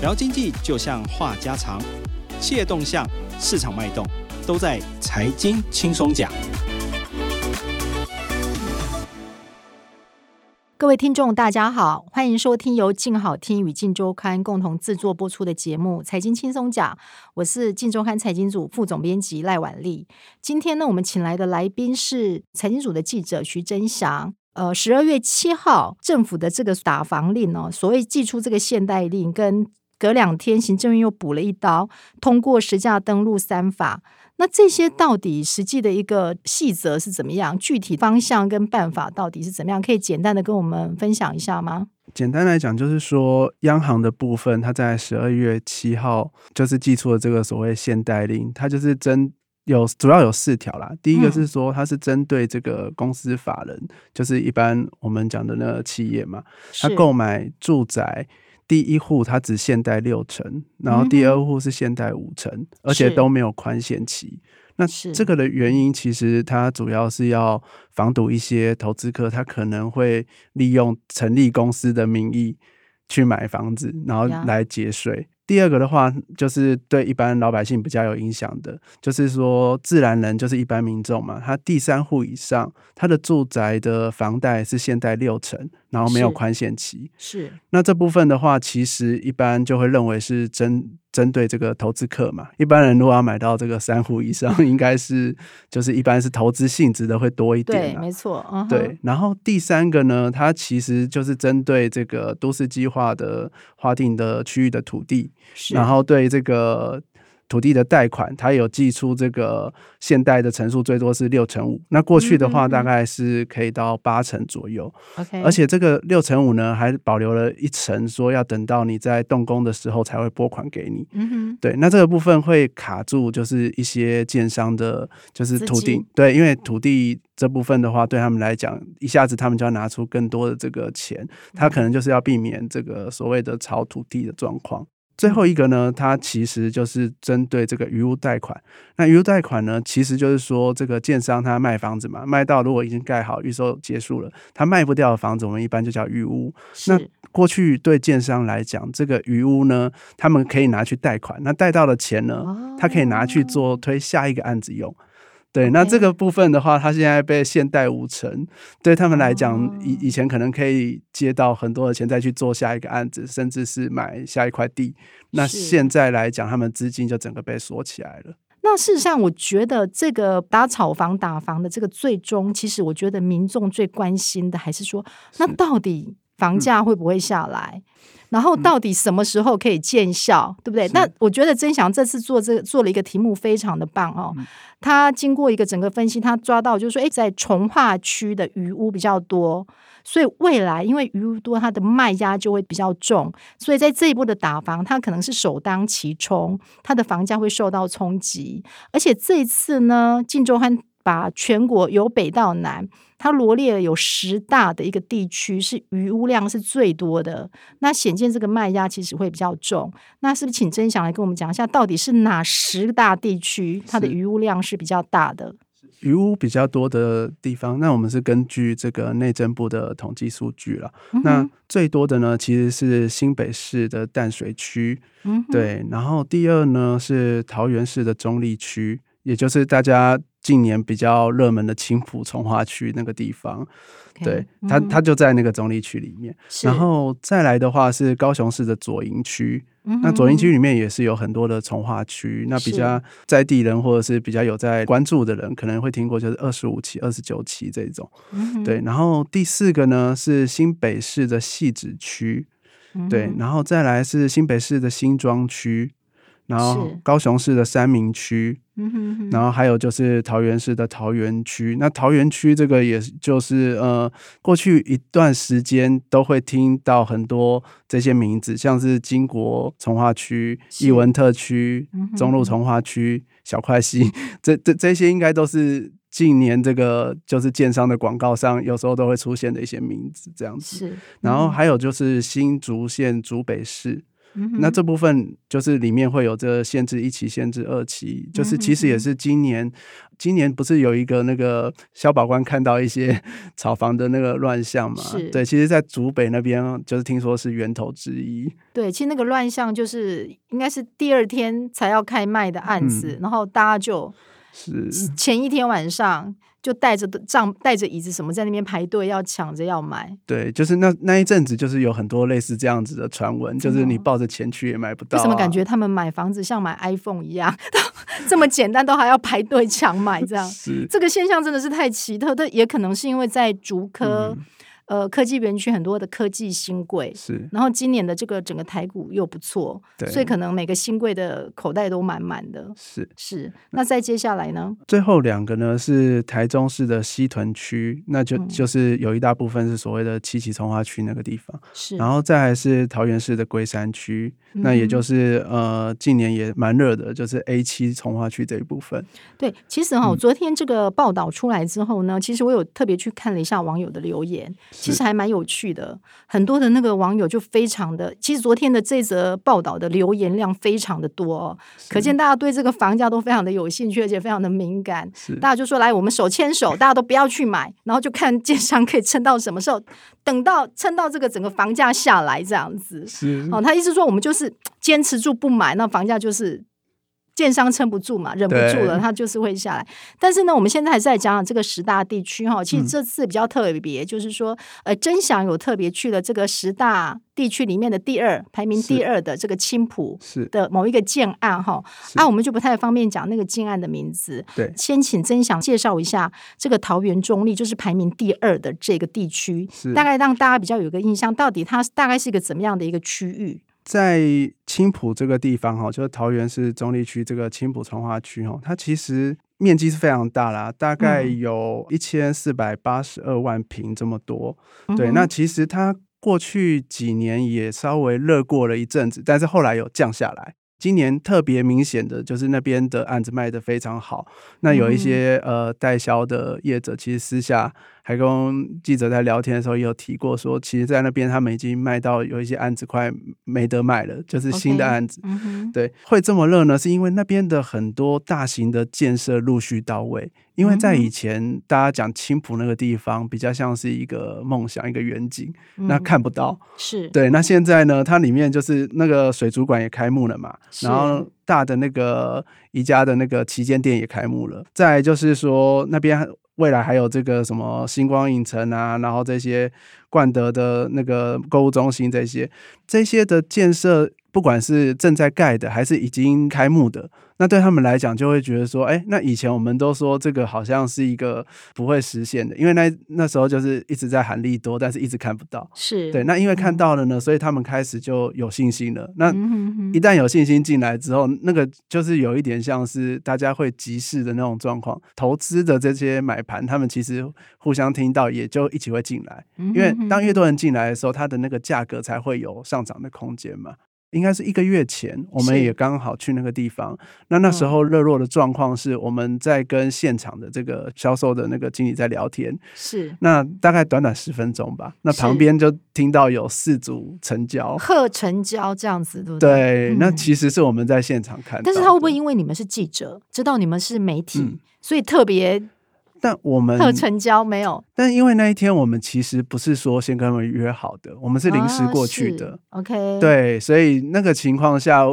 聊经济就像话家常，企业动向、市场脉动，都在财经轻松讲。各位听众，大家好，欢迎收听由静好听与静周刊共同制作播出的节目《财经轻松讲》，我是静周刊财经组副总编辑赖婉丽。今天呢，我们请来的来宾是财经组的记者徐真祥。呃，十二月七号，政府的这个打房令哦，所谓寄出这个限贷令，跟隔两天行政院又补了一刀，通过实价登录三法。那这些到底实际的一个细则是怎么样？具体方向跟办法到底是怎么样？可以简单的跟我们分享一下吗？简单来讲，就是说央行的部分，它在十二月七号就是寄出了这个所谓限贷令，它就是针有主要有四条啦。第一个是说，它是针对这个公司法人，就是一般我们讲的那个企业嘛，它购买住宅。第一户它只限贷六成，然后第二户是限贷五成，而且都没有宽限期。那这个的原因，其实它主要是要防堵一些投资客，他可能会利用成立公司的名义去买房子，然后来节税。第二个的话，就是对一般老百姓比较有影响的，就是说自然人就是一般民众嘛，他第三户以上，他的住宅的房贷是限贷六成，然后没有宽限期。是。那这部分的话，其实一般就会认为是针针对这个投资客嘛。一般人如果要买到这个三户以上，应该是就是一般是投资性质的会多一点。对，没错。对。然后第三个呢，它其实就是针对这个都市计划的划定的区域的土地。然后对这个土地的贷款，它有寄出这个现代的成数最多是六成五，那过去的话大概是可以到八成左右。OK，而且这个六成五呢，还保留了一层，说要等到你在动工的时候才会拨款给你。嗯哼，对，那这个部分会卡住，就是一些建商的，就是土地，对，因为土地这部分的话，对他们来讲，一下子他们就要拿出更多的这个钱，他可能就是要避免这个所谓的炒土地的状况。最后一个呢，它其实就是针对这个余屋贷款。那余屋贷款呢，其实就是说这个建商他卖房子嘛，卖到如果已经盖好预售结束了，他卖不掉的房子，我们一般就叫余屋。那过去对建商来讲，这个余屋呢，他们可以拿去贷款，那贷到的钱呢，他可以拿去做推下一个案子用。对，那这个部分的话，它现在被现代五成，对他们来讲，以以前可能可以接到很多的钱再去做下一个案子，甚至是买下一块地。那现在来讲，他们资金就整个被锁起来了。那事实上，我觉得这个打炒房、打房的这个最终，其实我觉得民众最关心的还是说，那到底房价会不会下来？然后到底什么时候可以见效，对不对？那我觉得曾祥这次做这做了一个题目非常的棒哦。他经过一个整个分析，他抓到就是说，哎，在从化区的余屋比较多，所以未来因为余屋多，它的卖压就会比较重，所以在这一波的打房，它可能是首当其冲，它的房价会受到冲击。而且这一次呢，晋州和把全国由北到南，它罗列了有十大的一个地区是余污量是最多的，那显见这个卖压其实会比较重。那是不是请曾祥来跟我们讲一下，到底是哪十大地区它的余污量是比较大的？余污比较多的地方，那我们是根据这个内政部的统计数据了。那最多的呢，其实是新北市的淡水区，嗯对，然后第二呢是桃园市的中立区。也就是大家近年比较热门的青浦从化区那个地方，对，它它就在那个中立区里面。然后再来的话是高雄市的左营区，那左营区里面也是有很多的从化区。那比较在地人或者是比较有在关注的人，可能会听过就是二十五期、二十九期这种。对，然后第四个呢是新北市的汐止区，对，然后再来是新北市的新庄区。然后高雄市的三明区，然后还有就是桃园市的桃园区。那桃园区这个也就是呃，过去一段时间都会听到很多这些名字，像是金国从化区、艺文特区、中路从化区、小块溪，这这这些应该都是近年这个就是建商的广告上有时候都会出现的一些名字，这样子。是，然后还有就是新竹县竹北市。那这部分就是里面会有这限制一期、限制二期，就是其实也是今年，今年不是有一个那个消保官看到一些 炒房的那个乱象嘛？对，其实，在竹北那边就是听说是源头之一。对，其实那个乱象就是应该是第二天才要开卖的案子，然后大家就。是前一天晚上就带着帐带着椅子什么在那边排队要抢着要买，对，就是那那一阵子就是有很多类似这样子的传闻，就是你抱着钱去也买不到。为什么感觉他们买房子像买 iPhone 一样，这么简单都还要排队抢买这样？是这个现象真的是太奇特，但也可能是因为在竹科。呃，科技园区很多的科技新贵，是，然后今年的这个整个台股又不错，对，所以可能每个新贵的口袋都满满的，是是。那再接下来呢？最后两个呢是台中市的西屯区，那就就是有一大部分是所谓的七期从化区那个地方，是。然后再还是桃园市的龟山区，那也就是呃近年也蛮热的，就是 A 七从化区这一部分。对，其实哈，昨天这个报道出来之后呢，其实我有特别去看了一下网友的留言。其实还蛮有趣的，很多的那个网友就非常的，其实昨天的这则报道的留言量非常的多，可见大家对这个房价都非常的有兴趣，而且非常的敏感。大家就说来，我们手牵手，大家都不要去买，然后就看建商可以撑到什么时候，等到撑到这个整个房价下来这样子。是哦，他意思说我们就是坚持住不买，那房价就是。建商撑不住嘛，忍不住了，它就是会下来。但是呢，我们现在还是在讲讲这个十大地区哈。其实这次比较特别，就是说，呃，真想有特别去了这个十大地区里面的第二，排名第二的这个青浦的某一个建案哈。啊，我们就不太方便讲那个建案的名字。对，先请真想介绍一下这个桃园中立，就是排名第二的这个地区，大概让大家比较有个印象，到底它大概是一个怎么样的一个区域。在青浦这个地方哈，就是桃园市中立区这个青浦从化区哈，它其实面积是非常大啦，大概有一千四百八十二万平这么多。对，那其实它过去几年也稍微热过了一阵子，但是后来有降下来。今年特别明显的就是那边的案子卖得非常好，那有一些呃代销的业者，其实私下还跟记者在聊天的时候也有提过，说其实，在那边他们已经卖到有一些案子快没得卖了，就是新的案子。对，会这么热呢，是因为那边的很多大型的建设陆续到位。因为在以前，大家讲青浦那个地方比较像是一个梦想、一个远景，那看不到。是对。那现在呢，它里面就是那个水族馆也开幕了嘛，然后大的那个宜家的那个旗舰店也开幕了。再就是说，那边未来还有这个什么星光影城啊，然后这些冠德的那个购物中心，这些这些的建设，不管是正在盖的，还是已经开幕的。那对他们来讲，就会觉得说，哎，那以前我们都说这个好像是一个不会实现的，因为那那时候就是一直在喊利多，但是一直看不到。是对，那因为看到了呢，所以他们开始就有信心了。那一旦有信心进来之后，那个就是有一点像是大家会急市的那种状况，投资的这些买盘，他们其实互相听到，也就一起会进来。因为当越多人进来的时候，它的那个价格才会有上涨的空间嘛。应该是一个月前，我们也刚好去那个地方。那那时候热络的状况是，我们在跟现场的这个销售的那个经理在聊天。是。那大概短短十分钟吧，那旁边就听到有四组成交，贺成交这样子，对不对？对。那其实是我们在现场看。但是他会不会因为你们是记者，知道你们是媒体，所以特别？但我们有成交没有，但因为那一天我们其实不是说先跟他们约好的，我们是临时过去的。OK，对，所以那个情况下。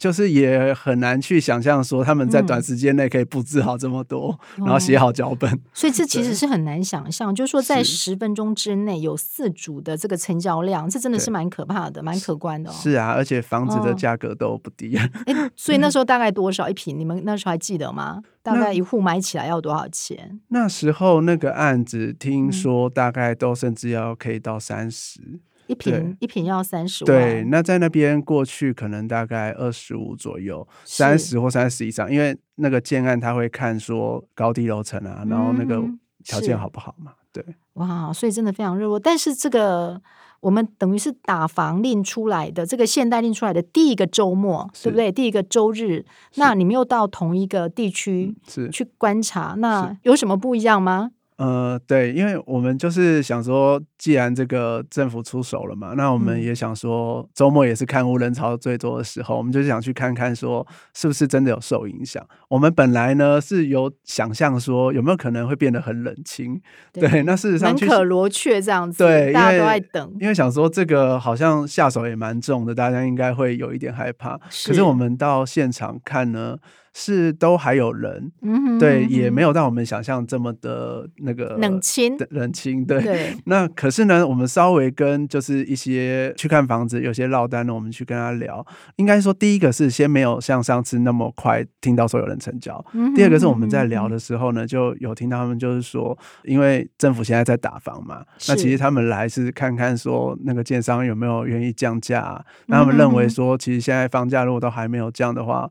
就是也很难去想象说他们在短时间内可以布置好这么多，然后写好脚本。所以这其实是很难想象，就是说在十分钟之内有四组的这个成交量，这真的是蛮可怕的，蛮可观的。是啊，而且房子的价格都不低。哎，所以那时候大概多少一平？你们那时候还记得吗？大概一户买起来要多少钱？那时候那个案子听说大概都甚至要可以到三十。一瓶一瓶要三十万，对，那在那边过去可能大概二十五左右，三十或三十以上，因为那个建案他会看说高低楼层啊，然后那个条件好不好嘛，对。哇，所以真的非常热络。但是这个我们等于是打房令出来的，这个现代令出来的第一个周末，对不对？第一个周日，那你们又到同一个地区是去观察，那有什么不一样吗？呃，对，因为我们就是想说，既然这个政府出手了嘛，那我们也想说，周末也是看无人潮最多的时候，我们就想去看看，说是不是真的有受影响。我们本来呢是有想象说，有没有可能会变得很冷清？对，那事实上门可罗雀这样子，对，大家都在等，因为想说这个好像下手也蛮重的，大家应该会有一点害怕。可是我们到现场看呢。是都还有人，对，也没有让我们想象这么的那个冷清，冷清。对，那可是呢，我们稍微跟就是一些去看房子，有些落单的，我们去跟他聊。应该说，第一个是先没有像上次那么快听到说有人成交，第二个是我们在聊的时候呢，就有听到他们就是说，因为政府现在在打房嘛，那其实他们来是看看说那个建商有没有愿意降价，那他们认为说，其实现在房价如果都还没有降的话。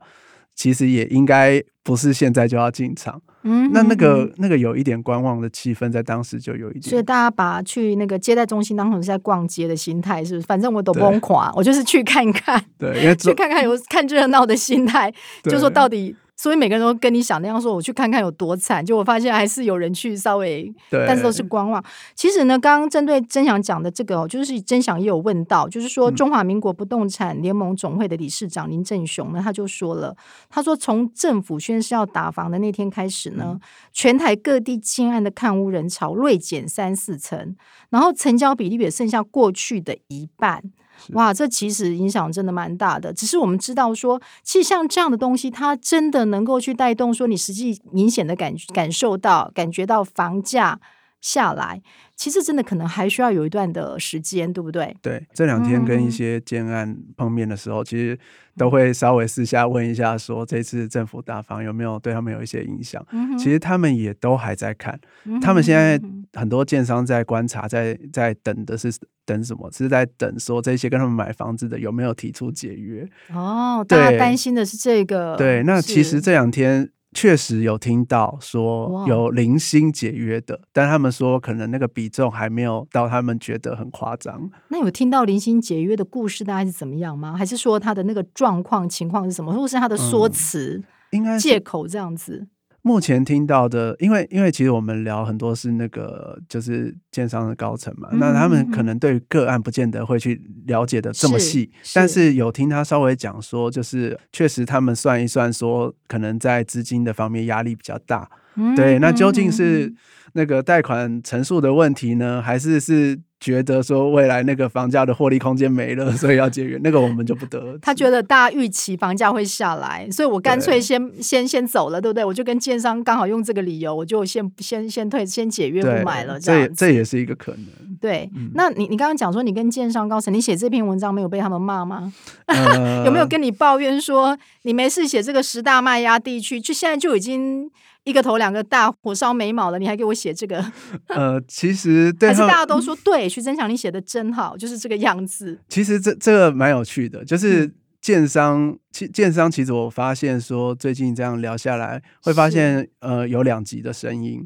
其实也应该不是现在就要进场，嗯，那那个那个有一点观望的气氛，在当时就有一点，所以大家把去那个接待中心当成是在逛街的心态，是不是？反正我都崩垮，我就是去看看，对，因为 去看看有看热闹的心态，就说到底。所以每个人都跟你想那样说，我去看看有多惨。就我发现还是有人去稍微，但是都是观望。其实呢，刚刚针对曾祥讲的这个，就是曾祥也有问到，就是说中华民国不动产联盟总会的理事长林正雄呢，他就说了，他说从政府宣誓要打房的那天开始呢，全台各地亲案的看屋人潮锐减三四成，然后成交比例也剩下过去的一半。哇，这其实影响真的蛮大的。只是我们知道说，其实像这样的东西，它真的能够去带动说，你实际明显的感感受到、感觉到房价下来。其实真的可能还需要有一段的时间，对不对？对，这两天跟一些建案碰面的时候，其实都会稍微私下问一下，说这次政府大房有没有对他们有一些影响？其实他们也都还在看，他们现在很多建商在观察，在在等的是等什么？是在等说这些跟他们买房子的有没有提出解约？哦，大家担心的是这个。对，那其实这两天。确实有听到说有零星解约的，但他们说可能那个比重还没有到他们觉得很夸张。那有听到零星解约的故事大概是怎么样吗？还是说他的那个状况情况是什么，或是他的说辞、应该借口这样子？目前听到的，因为因为其实我们聊很多是那个就是建商的高层嘛，那他们可能对个案不见得会去了解的这么细，但是有听他稍微讲说，就是确实他们算一算说，可能在资金的方面压力比较大。对，那究竟是那个贷款陈述的问题呢，还是是？觉得说未来那个房价的获利空间没了，所以要节约，那个我们就不得。他觉得大家预期房价会下来，所以我干脆先先先走了，对不对？我就跟建商刚好用这个理由，我就先先先退，先解约不买了。这这也是一个可能。对，那你你刚刚讲说你跟建商高层，你写这篇文章没有被他们骂吗？有没有跟你抱怨说你没事写这个十大卖压地区，就现在就已经。一个头两个大，火烧眉毛了，你还给我写这个？呃，其实还是大家都说对，徐增强你写的真好，就是这个样子。其实这这个蛮有趣的，就是建商，其建商其实我发现说，最近这样聊下来，会发现呃有两极的声音，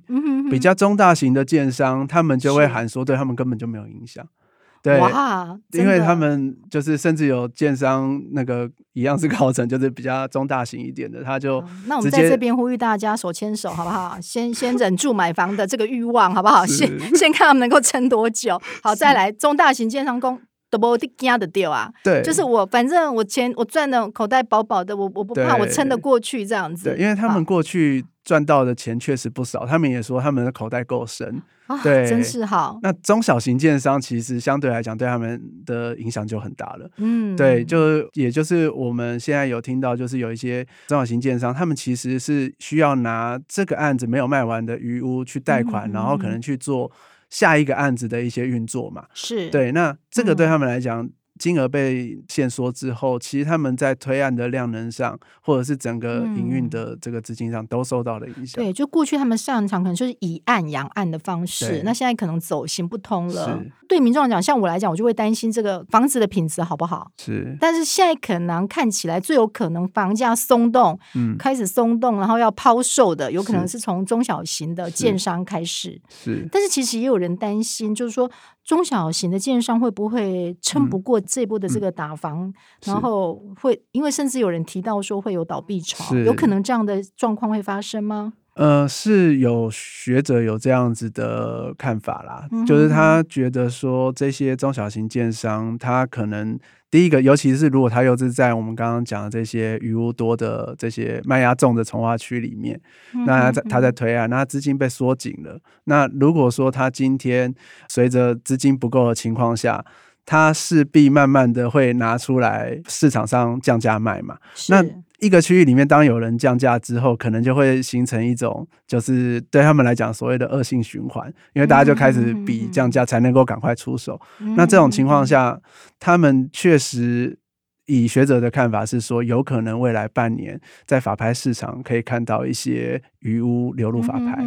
比较中大型的建商，他们就会喊说，对他们根本就没有影响。对，因为他们就是甚至有建商那个一样是高层，就是比较中大型一点的，他就那我们在这边呼吁大家手牵手好不好？先先忍住买房的这个欲望好不好？先先看他们能够撑多久，好再来中大型建商工都不惊的掉啊！对，就是我反正我钱我赚的口袋饱饱的，我我不怕，我撑得过去这样子。对，因为他们过去赚到的钱确实不少，他们也说他们的口袋够深。对，真是好。那中小型建商其实相对来讲，对他们的影响就很大了。嗯，对，就也就是我们现在有听到，就是有一些中小型建商，他们其实是需要拿这个案子没有卖完的余屋去贷款，然后可能去做下一个案子的一些运作嘛。是对，那这个对他们来讲。金额被限缩之后，其实他们在推案的量能上，或者是整个营运的这个资金上，都受到了影响。对，就过去他们上场可能就是以案养案的方式，那现在可能走行不通了。对民众来讲，像我来讲，我就会担心这个房子的品质好不好？是。但是现在可能看起来最有可能房价松动，嗯，开始松动，然后要抛售的，有可能是从中小型的建商开始。是。但是其实也有人担心，就是说。中小型的建商会不会撑不过这波的这个打房？然后会因为甚至有人提到说会有倒闭潮，有可能这样的状况会发生吗？呃，是有学者有这样子的看法啦，嗯就是他觉得说这些中小型建商，他可能第一个，尤其是如果他又是在我们刚刚讲的这些余屋多的这些卖压重的从化区里面，嗯那他在他在推案，那他资金被缩紧了。那如果说他今天随着资金不够的情况下，他势必慢慢的会拿出来市场上降价卖嘛。那一个区域里面，当有人降价之后，可能就会形成一种，就是对他们来讲所谓的恶性循环，因为大家就开始比降价才能够赶快出手。那这种情况下，他们确实以学者的看法是说，有可能未来半年在法拍市场可以看到一些余屋流入法拍。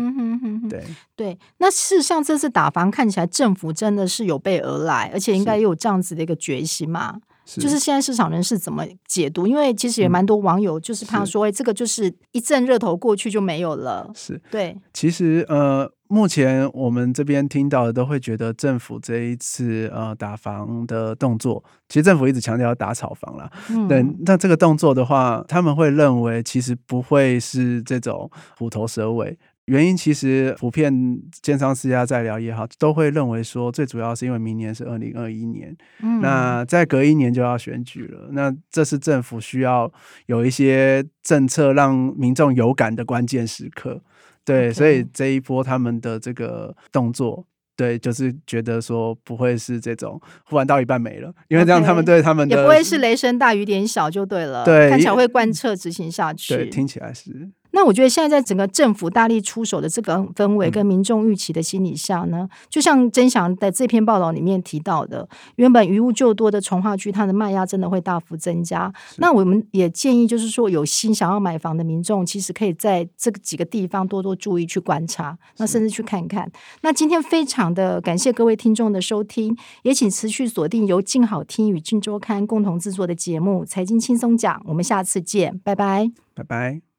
对，对，那事实上这次打房看起来政府真的是有备而来，而且应该也有这样子的一个决心嘛。是就是现在市场人士怎么解读？因为其实也嗯蛮多网友就是怕是说，哎、这个就是一阵热头过去就没有了。是。对，其实呃，目前我们这边听到的都会觉得政府这一次呃打房的动作，其实政府一直强调要打炒房啦。嗯，对，那这个动作的话，他们会认为其实不会是这种虎头蛇尾。原因其实普遍建商私家在聊也好，都会认为说，最主要是因为明年是二零二一年，嗯那再隔一年就要选举了，那这是政府需要有一些政策让民众有感的关键时刻。对所以这一波他们的这个动作。对，就是觉得说不会是这种忽然到一半没了，因为这样他们对他们的也不会是雷声大雨点小就对了，对看起来会贯彻执行下去。对，听起来是那我觉得现在在整个政府大力出手的这个氛围，嗯跟民众预期的心理下呢，就像曾祥在这篇报道里面提到的，原本余物就多的从化区，它的卖压真的会大幅增加。那我们也建议，就是说有心想要买房的民众，其实可以在这几个地方多多注意去观察，那甚至去看看。那今天非常的感谢各位听众的收听，也请持续锁定由静好听与静周刊共同制作的节目《财经轻松讲》，我们下次见，拜拜。拜拜。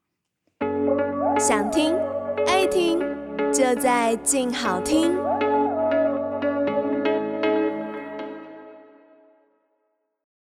想听爱听，就在静好听。